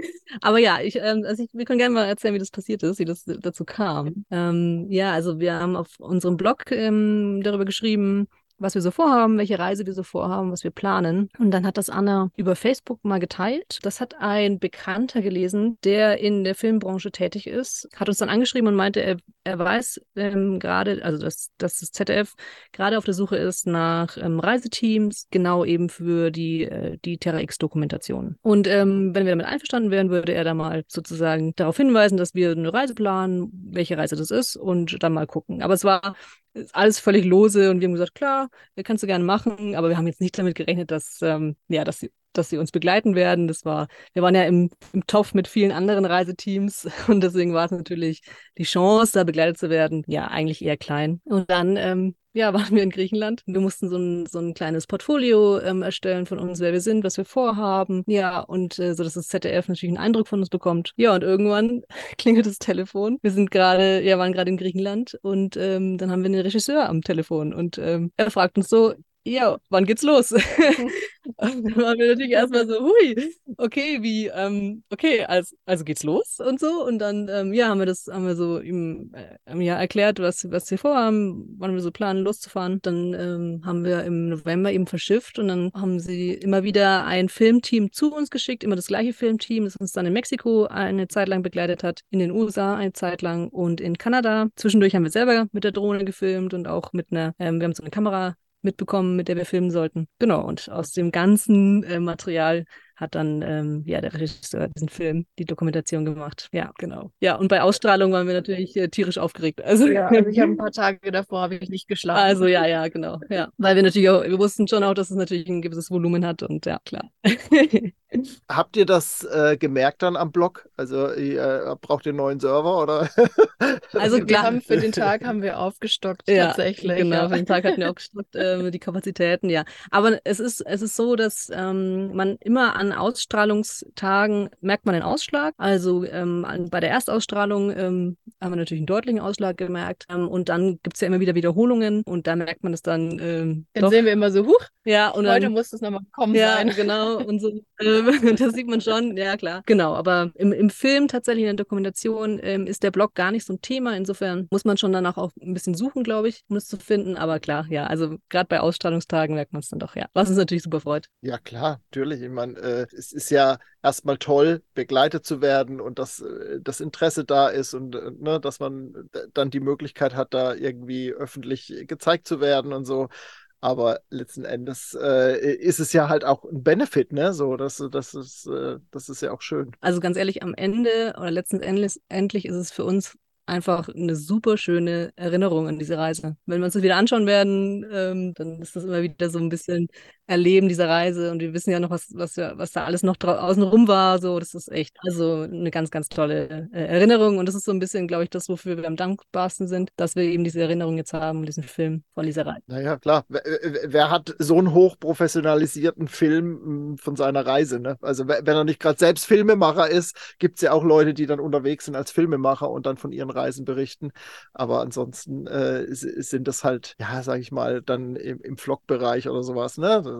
S4: Aber ja, ich, ähm, also ich, wir können gerne mal erzählen, wie das passiert ist, wie das dazu kam. Ähm, ja, also wir haben auf unserem Blog ähm, darüber geschrieben, was wir so vorhaben, welche Reise wir so vorhaben, was wir planen. Und dann hat das Anna über Facebook mal geteilt. Das hat ein Bekannter gelesen, der in der Filmbranche tätig ist, hat uns dann angeschrieben und meinte, er, er weiß ähm, gerade, also dass, dass das ZDF gerade auf der Suche ist nach ähm, Reiseteams, genau eben für die, äh, die Terra X-Dokumentation. Und ähm, wenn wir damit einverstanden wären, würde er da mal sozusagen darauf hinweisen, dass wir eine Reise planen, welche Reise das ist und dann mal gucken. Aber es war ist alles völlig lose und wir haben gesagt, klar, kannst du gerne machen, aber wir haben jetzt nicht damit gerechnet, dass, ähm, ja, dass dass sie uns begleiten werden. Das war, wir waren ja im, im Topf mit vielen anderen Reiseteams und deswegen war es natürlich die Chance, da begleitet zu werden, ja, eigentlich eher klein. Und dann ähm, ja, waren wir in Griechenland. Wir mussten so ein, so ein kleines Portfolio ähm, erstellen von uns, wer wir sind, was wir vorhaben. Ja, und äh, so, dass das ZDF natürlich einen Eindruck von uns bekommt. Ja, und irgendwann klingelt das Telefon. Wir sind gerade, ja, waren gerade in Griechenland und ähm, dann haben wir einen Regisseur am Telefon und ähm, er fragt uns so, ja, wann geht's los? Dann waren wir natürlich erstmal so, hui, okay, wie, ähm, okay, also, also geht's los und so. Und dann, ähm, ja, haben wir das, haben wir so ihm äh, ja, erklärt, was, was wir vorhaben, wann wir so planen, loszufahren. Dann ähm, haben wir im November eben verschifft und dann haben sie immer wieder ein Filmteam zu uns geschickt, immer das gleiche Filmteam, das uns dann in Mexiko eine Zeit lang begleitet hat, in den USA eine Zeit lang und in Kanada. Zwischendurch haben wir selber mit der Drohne gefilmt und auch mit einer, ähm, wir haben so eine Kamera mitbekommen, mit der wir filmen sollten. Genau, und aus dem ganzen äh, Material hat dann ähm, ja der Regisseur diesen Film, die Dokumentation gemacht. Ja, genau. Ja, und bei Ausstrahlung waren wir natürlich äh, tierisch aufgeregt.
S3: Also, ja, also ich habe ein paar Tage davor habe ich nicht geschlafen.
S4: Also ja, ja, genau. Ja, weil wir natürlich auch, wir wussten schon auch, dass es natürlich ein gewisses Volumen hat und ja, klar.
S2: Habt ihr das äh, gemerkt dann am Blog? Also äh, braucht ihr einen neuen Server oder?
S3: also wir klar. haben für den Tag haben wir aufgestockt
S4: ja,
S3: tatsächlich.
S4: Genau, ja. für den Tag hatten wir aufgestockt äh, die Kapazitäten, ja. Aber es ist es ist so, dass ähm, man immer an Ausstrahlungstagen merkt man den Ausschlag. Also ähm, bei der Erstausstrahlung ähm, haben wir natürlich einen deutlichen Ausschlag gemerkt ähm, und dann gibt es ja immer wieder Wiederholungen und da merkt man es dann. Ähm,
S3: dann doch. sehen wir immer so, huch,
S4: ja, und
S3: heute
S4: dann,
S3: muss es nochmal kommen
S4: ja,
S3: sein.
S4: genau. Und so, ähm, das sieht man schon, ja klar. Genau, aber im, im Film tatsächlich in der Dokumentation ähm, ist der Blog gar nicht so ein Thema. Insofern muss man schon danach auch ein bisschen suchen, glaube ich, um es zu finden. Aber klar, ja, also gerade bei Ausstrahlungstagen merkt man es dann doch, ja. Was uns natürlich super freut.
S2: Ja, klar, natürlich. Ich meine, äh, es ist ja erstmal toll, begleitet zu werden und dass äh, das Interesse da ist und äh, ne, dass man dann die Möglichkeit hat, da irgendwie öffentlich gezeigt zu werden und so. Aber letzten Endes äh, ist es ja halt auch ein Benefit, ne? So, das, das, ist, äh, das ist ja auch schön.
S4: Also ganz ehrlich, am Ende oder letzten Endes endlich ist es für uns einfach eine super schöne Erinnerung an diese Reise. Wenn wir uns das wieder anschauen werden, ähm, dann ist das immer wieder so ein bisschen Erleben dieser Reise und wir wissen ja noch, was, was, was da alles noch außenrum war. So, das ist echt also eine ganz, ganz tolle äh, Erinnerung und das ist so ein bisschen, glaube ich, das, wofür wir am dankbarsten sind, dass wir eben diese Erinnerung jetzt haben, diesen Film von dieser Reise.
S2: Naja, klar. Wer, wer hat so einen hochprofessionalisierten Film hm, von seiner Reise? Ne? Also wenn er nicht gerade selbst Filmemacher ist, gibt es ja auch Leute, die dann unterwegs sind als Filmemacher und dann von ihren Reisen berichten. Aber ansonsten äh, sind das halt, ja, sage ich mal, dann im, im Vlog-Bereich oder sowas. Ne?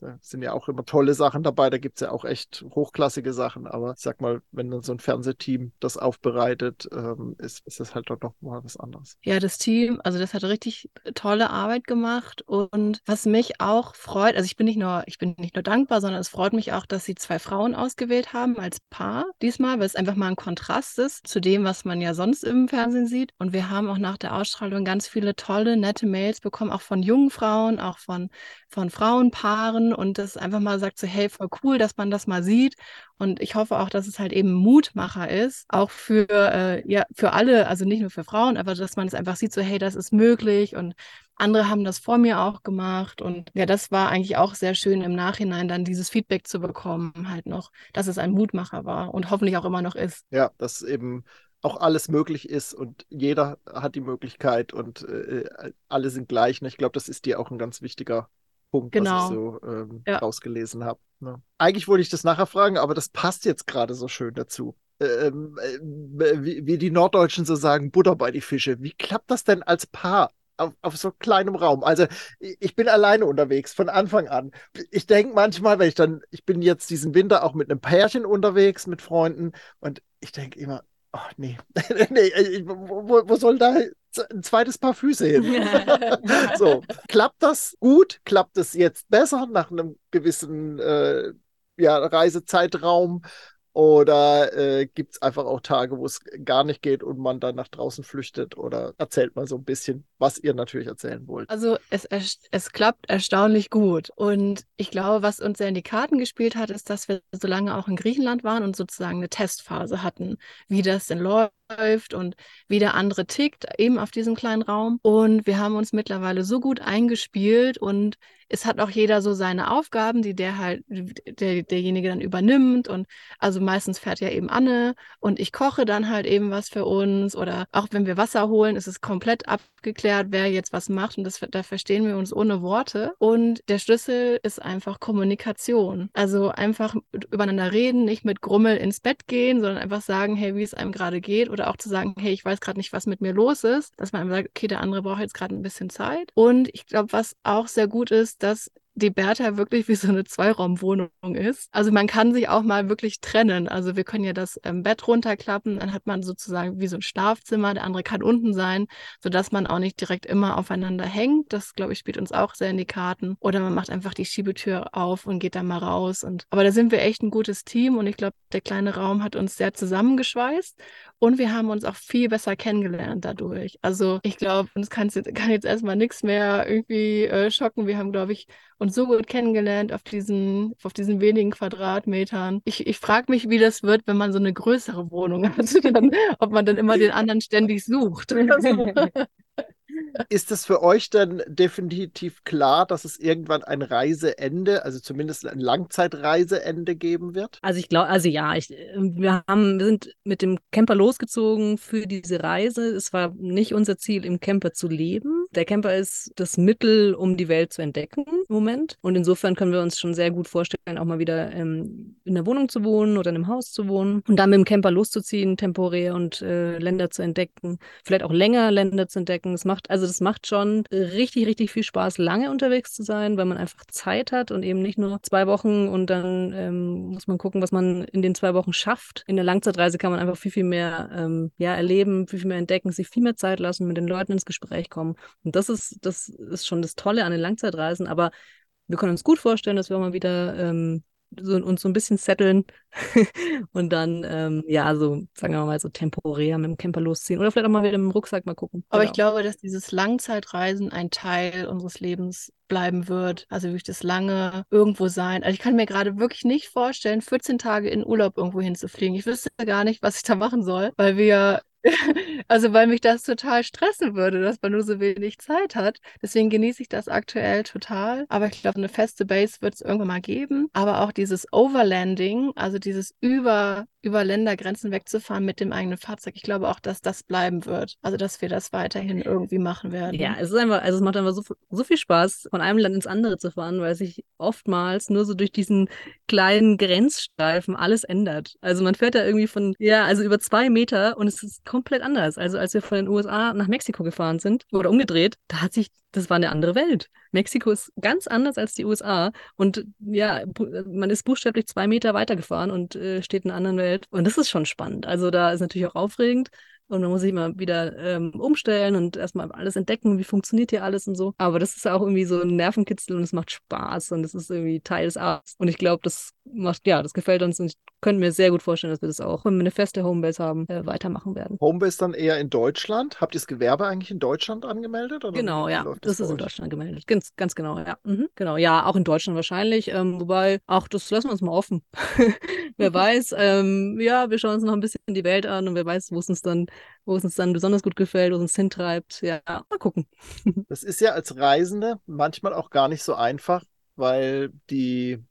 S2: Da sind ja auch immer tolle Sachen dabei. Da gibt es ja auch echt hochklassige Sachen. Aber ich sag mal, wenn dann so ein Fernsehteam das aufbereitet, ähm, ist, ist das halt doch noch mal was anderes.
S3: Ja, das Team, also das hat richtig tolle Arbeit gemacht. Und was mich auch freut, also ich bin nicht nur, ich bin nicht nur dankbar, sondern es freut mich auch, dass sie zwei Frauen ausgewählt haben als Paar diesmal, weil es einfach mal ein Kontrast ist zu dem, was man ja sonst im Fernsehen Fernsehen sieht. Und wir haben auch nach der Ausstrahlung ganz viele tolle, nette Mails bekommen, auch von jungen Frauen, auch von, von Frauenpaaren. Und das einfach mal sagt so, hey, voll cool, dass man das mal sieht. Und ich hoffe auch, dass es halt eben Mutmacher ist, auch für, äh, ja, für alle, also nicht nur für Frauen, aber dass man es einfach sieht, so, hey, das ist möglich und andere haben das vor mir auch gemacht. Und ja, das war eigentlich auch sehr schön im Nachhinein dann dieses Feedback zu bekommen, halt noch, dass es ein Mutmacher war und hoffentlich auch immer noch ist.
S2: Ja, dass eben auch alles möglich ist und jeder hat die Möglichkeit und äh, alle sind gleich. Ne? Ich glaube, das ist dir auch ein ganz wichtiger Punkt, genau. was ich genau. so ähm, ja. rausgelesen habe. Ne? Eigentlich wollte ich das nachher fragen, aber das passt jetzt gerade so schön dazu. Ähm, äh, wie, wie, die Norddeutschen so sagen, Butter bei die Fische. Wie klappt das denn als Paar? Auf, auf so kleinem Raum. Also ich bin alleine unterwegs von Anfang an. Ich denke manchmal, wenn ich dann, ich bin jetzt diesen Winter auch mit einem Pärchen unterwegs, mit Freunden und ich denke immer, Ach nee, nee äh, wo, wo, soll da ein zweites Paar Füße hin? so, klappt das gut? Klappt es jetzt besser nach einem gewissen äh, ja, Reisezeitraum? Oder äh, gibt es einfach auch Tage, wo es gar nicht geht und man dann nach draußen flüchtet? Oder erzählt mal so ein bisschen, was ihr natürlich erzählen wollt.
S3: Also es, es klappt erstaunlich gut. Und ich glaube, was uns sehr in die Karten gespielt hat, ist, dass wir so lange auch in Griechenland waren und sozusagen eine Testphase hatten, wie das denn läuft und wie der andere tickt, eben auf diesem kleinen Raum. Und wir haben uns mittlerweile so gut eingespielt und es hat auch jeder so seine Aufgaben, die der halt, der, derjenige dann übernimmt. Und also meistens fährt ja eben Anne und ich koche dann halt eben was für uns. Oder auch wenn wir Wasser holen, ist es komplett abgeklärt, wer jetzt was macht. Und das, da verstehen wir uns ohne Worte. Und der Schlüssel ist einfach Kommunikation. Also einfach übereinander reden, nicht mit Grummel ins Bett gehen, sondern einfach sagen, hey, wie es einem gerade geht. Oder auch zu sagen, hey, ich weiß gerade nicht, was mit mir los ist. Dass man sagt, okay, der andere braucht jetzt gerade ein bisschen Zeit. Und ich glaube, was auch sehr gut ist, dass die Bertha wirklich wie so eine Zweiraumwohnung ist. Also man kann sich auch mal wirklich trennen. Also wir können ja das ähm, Bett runterklappen, dann hat man sozusagen wie so ein Schlafzimmer, der andere kann unten sein, sodass man auch nicht direkt immer aufeinander hängt. Das, glaube ich, spielt uns auch sehr in die Karten. Oder man macht einfach die Schiebetür auf und geht dann mal raus. Und aber da sind wir echt ein gutes Team und ich glaube, der kleine Raum hat uns sehr zusammengeschweißt und wir haben uns auch viel besser kennengelernt dadurch. Also ich glaube, uns kann jetzt, kann jetzt erstmal nichts mehr irgendwie äh, schocken. Wir haben, glaube ich, uns so gut kennengelernt auf diesen, auf diesen wenigen Quadratmetern. Ich, ich frage mich, wie das wird, wenn man so eine größere Wohnung hat, dann, ob man dann immer den anderen ständig sucht.
S2: Ist es für euch dann definitiv klar, dass es irgendwann ein Reiseende, also zumindest ein Langzeitreiseende geben wird?
S4: Also ich glaube, also ja, ich, wir haben, wir sind mit dem Camper losgezogen für diese Reise. Es war nicht unser Ziel, im Camper zu leben. Der Camper ist das Mittel, um die Welt zu entdecken Moment. Und insofern können wir uns schon sehr gut vorstellen, auch mal wieder ähm, in der Wohnung zu wohnen oder in einem Haus zu wohnen und dann mit dem Camper loszuziehen, temporär und äh, Länder zu entdecken, vielleicht auch länger Länder zu entdecken. Es macht also das macht schon richtig, richtig viel Spaß, lange unterwegs zu sein, weil man einfach Zeit hat und eben nicht nur zwei Wochen und dann ähm, muss man gucken, was man in den zwei Wochen schafft. In der Langzeitreise kann man einfach viel, viel mehr ähm, ja, erleben, viel, viel mehr entdecken, sich viel mehr Zeit lassen, mit den Leuten ins Gespräch kommen. Und das ist, das ist schon das Tolle an den Langzeitreisen, aber wir können uns gut vorstellen, dass wir auch mal wieder ähm, so, uns so ein bisschen setteln und dann, ähm, ja, so, sagen wir mal, so temporär mit dem Camper losziehen oder vielleicht auch mal wieder mit dem Rucksack mal gucken.
S3: Aber
S4: Genau.
S3: ich glaube, dass dieses Langzeitreisen ein Teil unseres Lebens bleiben wird. Also wirklich das lange irgendwo sein. Also ich kann mir gerade wirklich nicht vorstellen, 14 Tage in Urlaub irgendwo hinzufliegen. Ich wüsste gar nicht, was ich da machen soll, weil wir also weil mich das total stressen würde, dass man nur so wenig Zeit hat. Deswegen genieße ich das aktuell total. Aber ich glaube, eine feste Base wird es irgendwann mal geben. Aber auch dieses Overlanding, also dieses über, über Ländergrenzen wegzufahren mit dem eigenen Fahrzeug, ich glaube auch, dass das bleiben wird. Also dass wir das weiterhin irgendwie machen werden.
S4: Ja, es ist einfach, also es macht einfach so, so viel Spaß, von einem Land ins andere zu fahren, weil sich oftmals nur so durch diesen kleinen Grenzstreifen alles ändert. Also man fährt da irgendwie von, ja, also über zwei Meter und es ist komplett anders. Also als wir von den USA nach Mexiko gefahren sind oder umgedreht, da hat sich, das war eine andere Welt. Mexiko ist ganz anders als die USA und ja, man ist buchstäblich zwei Meter weitergefahren und äh, steht in einer anderen Welt. Und das ist schon spannend. Also da ist natürlich auch aufregend. Und man muss sich mal wieder ähm, umstellen und erstmal alles entdecken, wie funktioniert hier alles und so. Aber das ist auch irgendwie so ein Nervenkitzel und es macht Spaß und es ist irgendwie Teil des Arts. Und ich glaube, das macht, ja, das gefällt uns und ich könnte mir sehr gut vorstellen, dass wir das auch, wenn wir eine feste Homebase haben, äh, weitermachen werden.
S2: Homebase dann eher in Deutschland. Habt ihr das Gewerbe eigentlich in Deutschland angemeldet? Oder
S4: Genau, ja. Das
S2: bei
S4: ist in? Deutschland gemeldet. Ganz, ganz genau, ja. Mhm. Genau, ja, auch in Deutschland wahrscheinlich. Ähm, wobei, auch das lassen wir uns mal offen. wer weiß, ähm, ja, wir schauen uns noch ein bisschen die Welt an und wer weiß, wo es uns dann, wo es uns dann besonders gut gefällt, wo es uns hintreibt. Ja, mal gucken.
S2: Das ist ja als Reisende manchmal auch gar nicht so einfach, weil die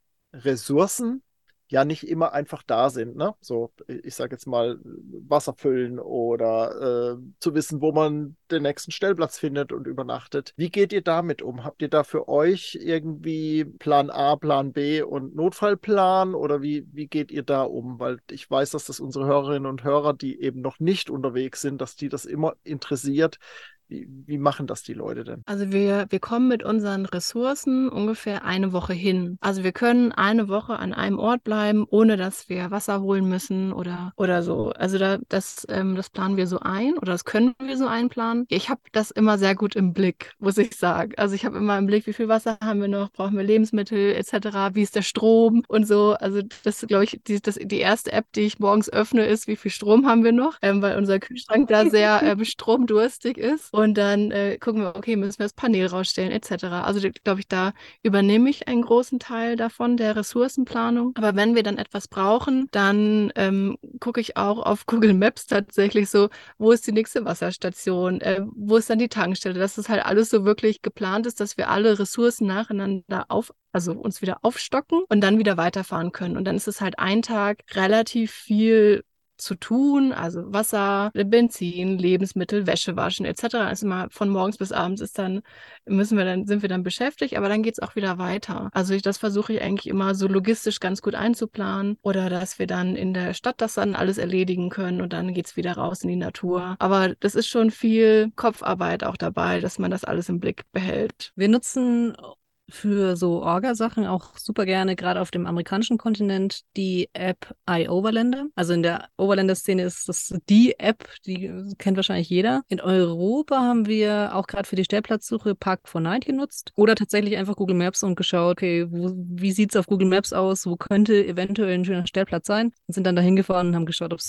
S2: Ressourcen ja nicht immer einfach da sind. Ne? So, ich sage jetzt mal, Wasser füllen oder äh, zu wissen, wo man den nächsten Stellplatz findet und übernachtet. Wie geht ihr damit um? Habt ihr da für euch irgendwie Plan A, Plan B und Notfallplan oder wie, wie geht ihr da um? Weil ich weiß, dass das unsere Hörerinnen und Hörer, die eben noch nicht unterwegs sind, dass die das immer interessiert. Wie, wie machen das die Leute denn?
S3: Also wir, wir kommen mit unseren Ressourcen ungefähr eine Woche hin. Also wir können eine Woche an einem Ort bleiben, ohne dass wir Wasser holen müssen oder, oder so. Also da, das, ähm, das planen wir so ein oder das können wir so einplanen. Ich habe das immer sehr gut im Blick, muss ich sagen. Also ich habe immer im Blick, wie viel Wasser haben wir noch, brauchen wir Lebensmittel etc., wie ist der Strom und so. Also das ist, glaube ich, die, das, die erste App, die ich morgens öffne, ist, wie viel Strom haben wir noch, ähm, weil unser Kühlschrank da sehr ähm, stromdurstig ist. Und dann äh, gucken wir, okay, müssen wir das Panel rausstellen, etc. Also, glaube ich, da übernehme ich einen großen Teil davon, der Ressourcenplanung. Aber wenn wir dann etwas brauchen, dann ähm, gucke ich auch auf Google Maps tatsächlich so, wo ist die nächste Wasserstation, äh, wo ist dann die Tankstelle, dass das halt alles so wirklich geplant ist, dass wir alle Ressourcen nacheinander auf, also uns wieder aufstocken und dann wieder weiterfahren können. Und dann ist es halt ein Tag relativ viel zu tun, also Wasser, Benzin, Lebensmittel, Wäsche waschen etc. Also immer von morgens bis abends ist dann, müssen wir dann, sind wir dann beschäftigt, aber dann geht es auch wieder weiter. Also ich, das versuche ich eigentlich immer so logistisch ganz gut einzuplanen oder dass wir dann in der Stadt das dann alles erledigen können und dann geht es wieder raus in die Natur. Aber das ist schon viel Kopfarbeit auch dabei, dass man das alles im Blick behält.
S4: Wir nutzen für so Orga-Sachen auch super gerne, gerade auf dem amerikanischen Kontinent, die App iOverlander. Also in der Overlander-Szene ist das die App, die kennt wahrscheinlich jeder. In Europa haben wir auch gerade für die Stellplatzsuche Park for Night genutzt oder tatsächlich einfach Google Maps und geschaut, okay, wo, wie sieht es auf Google Maps aus, wo könnte eventuell ein schöner Stellplatz sein und sind dann da hingefahren und haben geschaut, ob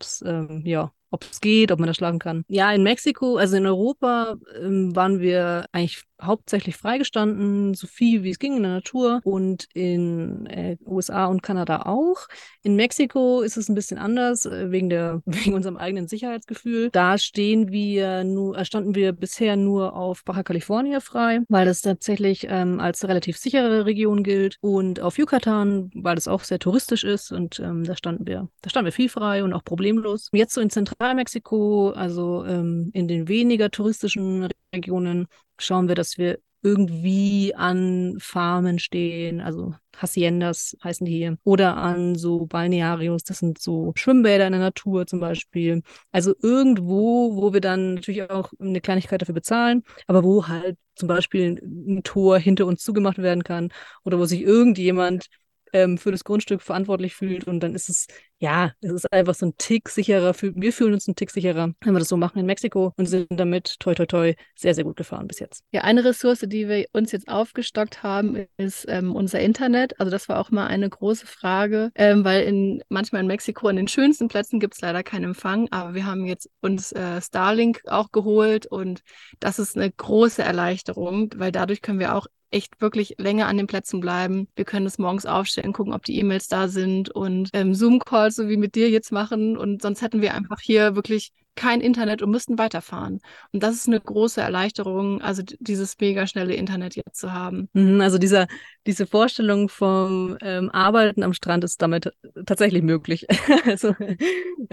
S4: es, ähm, ja, ob es geht, ob man das schlagen kann. Ja, in Mexiko, also in Europa, ähm, waren wir eigentlich hauptsächlich freigestanden, so viel wie es ging in der Natur und in äh, USA und Kanada auch. In Mexiko ist es ein bisschen anders, äh, wegen der, wegen unserem eigenen Sicherheitsgefühl. Da stehen wir nur, äh, standen wir bisher nur auf Baja California frei, weil das tatsächlich ähm, als relativ sichere Region gilt und auf Yucatan, weil es auch sehr touristisch ist und ähm, da standen wir, da standen wir viel frei und auch problemlos. Jetzt so in Zentralmexiko, also ähm, in den weniger touristischen Regionen, schauen wir, dass wir irgendwie an Farmen stehen, also Haciendas heißen die hier, oder an so Balnearios, das sind so Schwimmbäder in der Natur zum Beispiel. Also irgendwo, wo wir dann natürlich auch eine Kleinigkeit dafür bezahlen, aber wo halt zum Beispiel ein Tor hinter uns zugemacht werden kann oder wo sich irgendjemand ähm, für das Grundstück verantwortlich fühlt. Und dann ist es, ja, es ist einfach so ein Tick sicherer. Wir fühlen uns einen Tick sicherer, wenn wir das so machen in Mexiko und sind damit toi toi toi sehr, sehr gut gefahren bis jetzt.
S3: Ja, eine Ressource, die wir uns jetzt aufgestockt haben, ist ähm, unser Internet. Also das war auch mal eine große Frage, ähm, weil in manchmal in Mexiko an den schönsten Plätzen gibt es leider keinen Empfang, aber wir haben jetzt uns äh, Starlink auch geholt und das ist eine große Erleichterung, weil dadurch können wir auch echt wirklich länger an den Plätzen bleiben. Wir können es morgens aufstellen, gucken, ob die E-Mails da sind und ähm, Zoom-Calls, so wie mit dir jetzt machen. Und sonst hätten wir einfach hier wirklich kein Internet und müssten weiterfahren. Und das ist eine große Erleichterung, also dieses mega schnelle Internet jetzt zu haben.
S4: Mhm, also dieser, diese Vorstellung vom ähm, Arbeiten am Strand ist damit tatsächlich möglich. also,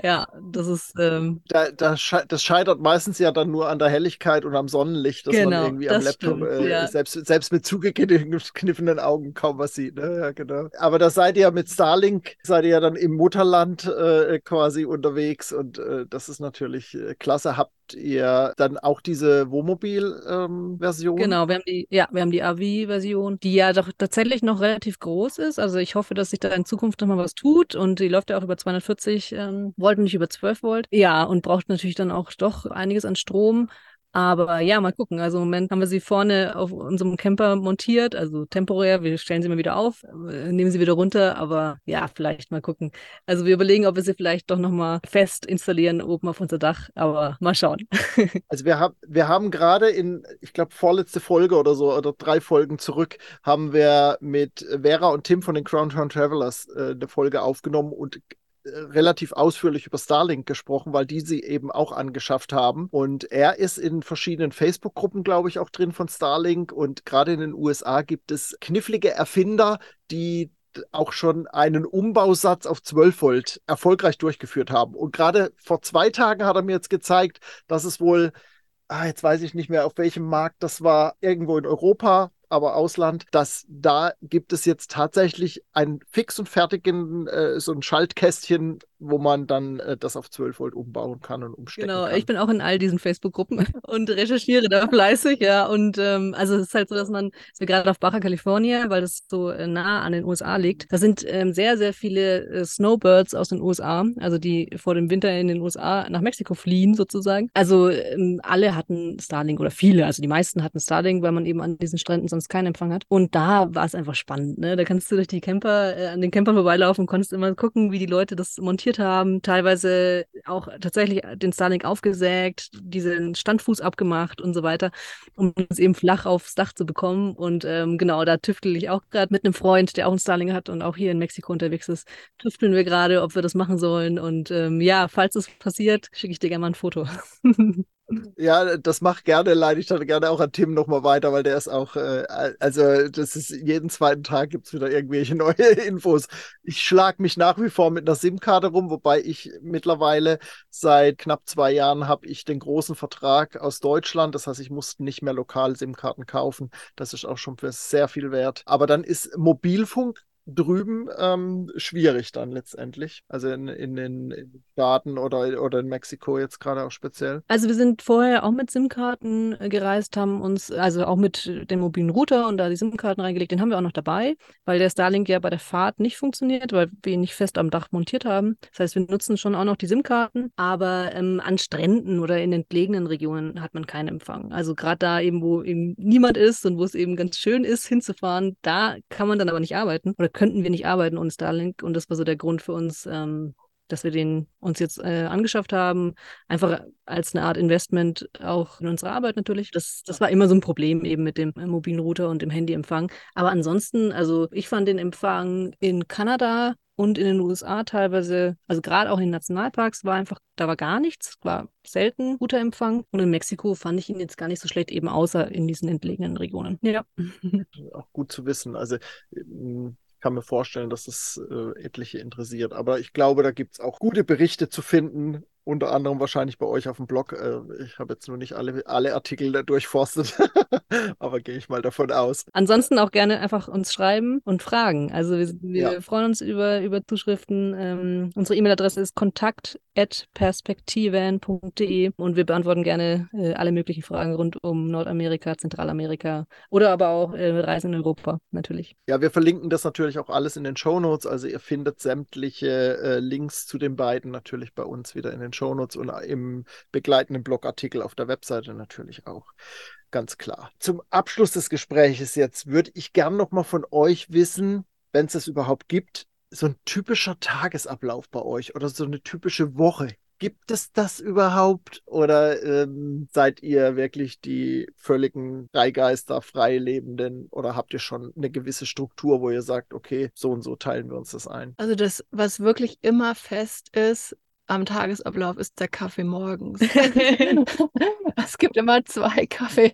S4: ja, das ist. Ähm,
S2: da, da sche das scheitert meistens ja dann nur an der Helligkeit und am Sonnenlicht, dass
S4: genau,
S2: man irgendwie am Laptop
S4: stimmt,
S2: äh,
S4: ja.
S2: selbst, selbst mit zugekniffenen Augen kaum was sieht. Ne? Ja, genau. Aber da seid ihr mit Starlink, seid ihr ja dann im Mutterland äh, quasi unterwegs und äh, das ist natürlich äh, klasse. Habt ihr dann auch diese Wohnmobil-Version?
S4: Genau, wir haben die, ja, wir haben die AV-Version, die ja doch tatsächlich noch relativ groß ist. Also ich hoffe, dass sich da in Zukunft nochmal was tut und die läuft ja auch über 240 ähm, Volt und nicht über 12 Volt. Ja, und braucht natürlich dann auch doch einiges an Strom. Aber ja, mal gucken. Also im Moment haben wir sie vorne auf unserem Camper montiert, also temporär. Wir stellen sie mal wieder auf, äh, nehmen sie wieder runter. Aber ja, vielleicht mal gucken. Also wir überlegen, ob wir sie vielleicht doch nochmal fest installieren oben auf unser Dach. Aber mal schauen.
S2: Also wir, haben wir haben gerade in, ich glaube, vorletzte Folge oder so, oder drei Folgen zurück, haben wir mit Vera und Tim von den Crown Town Travelers äh, eine Folge aufgenommen und relativ ausführlich über Starlink gesprochen, weil die sie eben auch angeschafft haben. Und er ist in verschiedenen Facebook-Gruppen, glaube ich, auch drin von Starlink. Und gerade in den USA gibt es knifflige Erfinder, die auch schon einen Umbausatz auf 12 Volt erfolgreich durchgeführt haben. Und gerade vor zwei Tagen hat er mir jetzt gezeigt, dass es wohl, ah, jetzt weiß ich nicht mehr, auf welchem Markt das war, irgendwo in Europa aber Ausland, dass da gibt es jetzt tatsächlich einen fix und fertigen, äh, so ein Schaltkästchen, wo man dann äh, das auf 12 Volt umbauen kann und umstecken
S4: Genau,
S2: kann.
S4: ich bin auch in all diesen Facebook-Gruppen und recherchiere da fleißig, ja. Und ähm, also es ist halt so, dass man, dass wir gerade auf Baja California, weil das so äh, nah an den USA liegt, da sind ähm, sehr, sehr viele äh, Snowbirds aus den USA, also die vor dem Winter in den USA nach Mexiko fliehen sozusagen. Also ähm, alle hatten Starlink oder viele, also die meisten hatten Starlink, weil man eben an diesen Stränden sonst keinen Empfang hat. Und da war es einfach spannend, ne? Da kannst du durch die Camper, äh, an den Campern vorbeilaufen und konntest immer gucken, wie die Leute das montiert haben. Teilweise auch tatsächlich den Starlink aufgesägt, diesen Standfuß abgemacht und so weiter, um es eben flach aufs Dach zu bekommen. Und ähm, genau, da tüftel ich auch gerade mit einem Freund, der auch einen Starlink hat und auch hier in Mexiko unterwegs ist. Tüfteln wir gerade, ob wir das machen sollen. Und ähm, ja, falls es passiert, schicke ich dir gerne mal ein Foto.
S2: Ja, das macht gerne, leite ich dann gerne auch an Tim nochmal weiter, weil der ist auch, äh, also das ist jeden zweiten Tag gibt es wieder irgendwelche neue Infos. Ich schlage mich nach wie vor mit einer SIM-Karte rum, wobei ich mittlerweile seit knapp zwei Jahren habe ich den großen Vertrag aus Deutschland. Das heißt, ich musste nicht mehr lokal SIM-Karten kaufen. Das ist auch schon für sehr viel wert. Aber dann ist Mobilfunk drüben ähm, schwierig dann letztendlich. Also in, in den Staaten oder, oder in Mexiko jetzt gerade auch speziell.
S4: Also wir sind vorher auch mit SIM-Karten äh, gereist, haben uns, also auch mit dem mobilen Router und da die SIM-Karten reingelegt, den haben wir auch noch dabei, weil der Starlink ja bei der Fahrt nicht funktioniert, weil wir ihn nicht fest am Dach montiert haben. Das heißt, wir nutzen schon auch noch die SIM-Karten, aber ähm, an Stränden oder in entlegenen Regionen hat man keinen Empfang. Also gerade da eben, wo eben niemand ist und wo es eben ganz schön ist, hinzufahren, da kann man dann aber nicht arbeiten oder könnten wir nicht arbeiten ohne Starlink. Und das war so der Grund für uns, ähm, dass wir den uns jetzt äh, angeschafft haben. Einfach als eine Art Investment auch in unsere Arbeit natürlich. Das, das war immer so ein Problem eben mit dem äh, mobilen Router und dem Handyempfang. Aber ansonsten, also ich fand den Empfang in Kanada und in den USA teilweise, also gerade auch in Nationalparks, war einfach, da war gar nichts, war selten guter Empfang. Und in Mexiko fand ich ihn jetzt gar nicht so schlecht, eben außer in diesen entlegenen Regionen. Ja.
S2: Auch gut zu wissen. Also kann mir vorstellen, dass es äh, etliche interessiert. Aber ich glaube, da gibt es auch gute Berichte zu finden unter anderem wahrscheinlich bei euch auf dem Blog. Äh, ich habe jetzt nur nicht alle, alle Artikel durchforstet, aber gehe ich mal davon aus.
S4: Ansonsten auch gerne einfach uns schreiben und fragen. Also wir, wir ja. freuen uns über, über Zuschriften. Ähm, unsere E-Mail-Adresse ist kontakt.perspektiven.de und wir beantworten gerne äh, alle möglichen Fragen rund um Nordamerika, Zentralamerika oder aber auch äh, Reisen in Europa natürlich.
S2: Ja, wir verlinken das natürlich auch alles in den Show Notes. Also ihr findet sämtliche äh, Links zu den beiden natürlich bei uns wieder in den Show Notes und im begleitenden Blogartikel auf der Webseite natürlich auch. Ganz klar. Zum Abschluss des Gesprächs jetzt würde ich gern noch mal von euch wissen, wenn es es überhaupt gibt, so ein typischer Tagesablauf bei euch oder so eine typische Woche. Gibt es das überhaupt oder ähm, seid ihr wirklich die völligen Freigeister, Freilebenden oder habt ihr schon eine gewisse Struktur, wo ihr sagt, okay, so und so teilen wir uns das ein?
S3: Also das, was wirklich immer fest ist, am Tagesablauf ist der Kaffee morgens. es gibt immer zwei Kaffee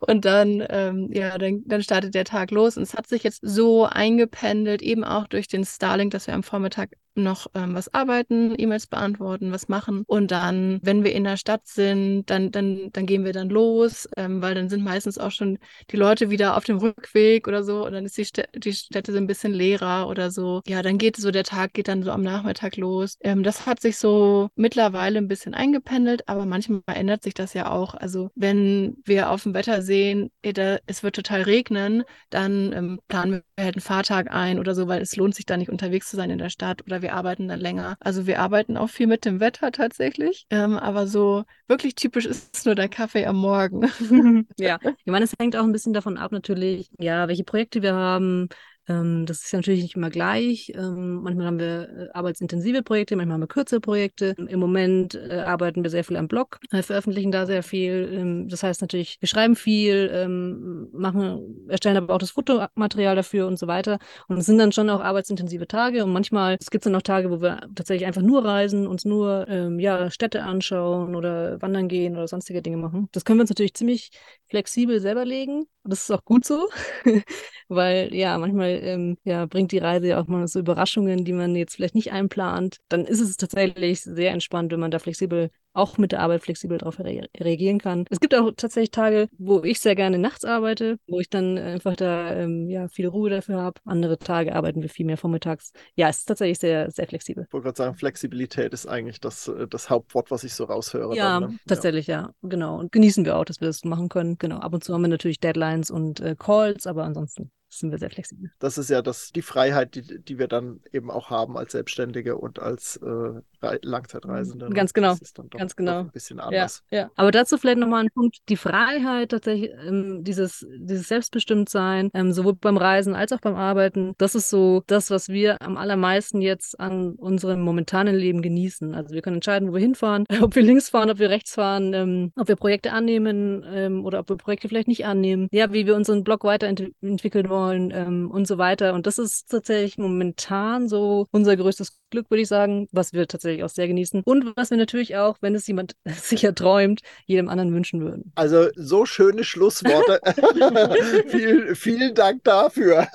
S3: und dann, ähm, ja, dann, dann startet der Tag los. Und es hat sich jetzt so eingependelt, eben auch durch den Starlink, dass wir am Vormittag noch ähm, was arbeiten, E-Mails beantworten, was machen. Und dann, wenn wir in der Stadt sind, dann, dann, dann gehen wir dann los, ähm, weil dann sind meistens auch schon die Leute wieder auf dem Rückweg oder so. Und dann ist die, St die Städte so ein bisschen leerer oder so. Ja, dann geht so, der Tag geht dann so am Nachmittag los. Ähm, das hat sich so mittlerweile ein bisschen eingependelt, aber manchmal ändert sich das ja auch. Also wenn wir auf dem Wetter sehen, es wird total regnen, dann ähm, planen wir halt einen Fahrtag ein oder so, weil es lohnt sich da nicht unterwegs zu sein in der Stadt oder wir arbeiten dann länger. Also wir arbeiten auch viel mit dem Wetter tatsächlich, ähm, aber so wirklich typisch ist nur der Kaffee am Morgen.
S4: ja, ich meine, es hängt auch ein bisschen davon ab natürlich, ja, welche Projekte wir haben, das ist ja natürlich nicht immer gleich. Ähm, manchmal haben wir äh, arbeitsintensive Projekte, manchmal haben wir kürzere Projekte. Im Moment äh, arbeiten wir sehr viel am Blog, äh, veröffentlichen da sehr viel. Ähm, das heißt natürlich, wir schreiben viel, ähm, machen, erstellen aber auch das Fotomaterial dafür und so weiter. Und es sind dann schon auch arbeitsintensive Tage. Und manchmal, es gibt dann auch Tage, wo wir tatsächlich einfach nur reisen, uns nur ähm, ja, Städte anschauen oder wandern gehen oder sonstige Dinge machen. Das können wir uns natürlich ziemlich flexibel selber legen. Das ist auch gut so, weil ja, manchmal ähm, ja, bringt die Reise ja auch mal so Überraschungen, die man jetzt vielleicht nicht einplant. Dann ist es tatsächlich sehr entspannt, wenn man da flexibel auch mit der Arbeit flexibel darauf re reagieren kann. Es gibt auch tatsächlich Tage, wo ich sehr gerne nachts arbeite, wo ich dann einfach da ähm, ja, viel Ruhe dafür habe. Andere Tage arbeiten wir viel mehr vormittags. Ja, es ist tatsächlich sehr, sehr flexibel.
S2: Ich wollte gerade sagen, Flexibilität ist eigentlich das, äh, das Hauptwort, was ich so raushöre.
S4: Ja, dann, ne? tatsächlich, ja. ja. genau. Und genießen wir auch, dass wir das machen können. Genau, ab und zu haben wir natürlich Deadlines und äh, Calls, aber ansonsten sind wir sehr flexibel.
S2: Das ist ja das, die Freiheit, die, die wir dann eben auch haben als Selbstständige und als äh, Langzeitreisende.
S4: Ne? Ganz genau.
S2: Das ist dann doch,
S4: Ganz genau.
S2: ein bisschen anders.
S4: Ja, ja. Aber dazu vielleicht nochmal ein Punkt. Die Freiheit tatsächlich, ähm, dieses, dieses Selbstbestimmtsein, ähm, sowohl beim Reisen als auch beim Arbeiten, das ist so das, was wir am allermeisten jetzt an unserem momentanen Leben genießen. Also wir können entscheiden, wo wir hinfahren, ob wir links fahren, ob wir rechts fahren, ähm, ob wir Projekte annehmen ähm, oder ob wir Projekte vielleicht nicht annehmen. Ja, wie wir unseren Blog weiterentwickeln wollen wollen ähm, und so weiter. Und das ist tatsächlich momentan so unser größtes Glück, würde ich sagen, was wir tatsächlich auch sehr genießen. Und was wir natürlich auch, wenn es jemand sicher träumt, jedem anderen wünschen würden.
S2: Also so schöne Schlussworte. vielen, vielen Dank dafür.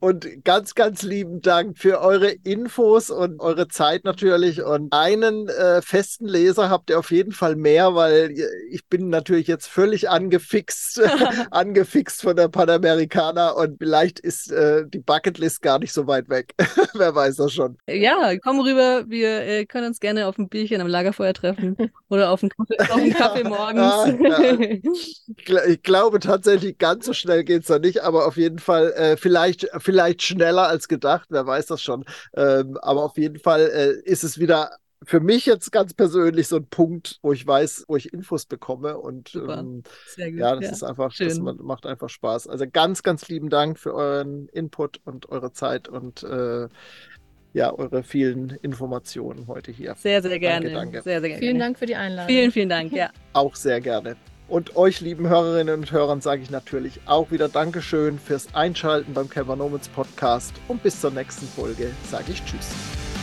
S2: Und ganz, ganz lieben Dank für eure Infos und eure Zeit natürlich. Und einen äh, festen Leser habt ihr auf jeden Fall mehr, weil ich bin natürlich jetzt völlig angefixt, angefixt von der Panamericana und vielleicht ist äh, die Bucketlist gar nicht so weit weg. Wer weiß das schon.
S4: Ja, komm rüber. Wir äh, können uns gerne auf ein Bierchen am Lagerfeuer treffen oder auf einen Kaffee, auf einen Kaffee morgens.
S2: Ja, ja. Ich glaube tatsächlich, ganz so schnell geht es da nicht, aber auf jeden Fall äh, vielleicht, vielleicht schneller als gedacht. Wer weiß das schon. Ähm, aber auf jeden Fall äh, ist es wieder für mich jetzt ganz persönlich so ein Punkt, wo ich weiß, wo ich Infos bekomme und ähm, ja, das ja. ist einfach, Schön. das macht einfach Spaß. Also ganz, ganz lieben Dank für euren Input und eure Zeit und äh, ja, eure vielen Informationen heute hier.
S4: Sehr, sehr gerne. Danke, danke. Sehr, sehr
S3: gerne. Vielen Dank für die Einladung.
S4: Vielen, vielen Dank, ja.
S2: Auch sehr gerne. Und euch, lieben Hörerinnen und Hörern, sage ich natürlich auch wieder Dankeschön fürs Einschalten beim Camper Nomads Podcast. Und bis zur nächsten Folge sage ich Tschüss.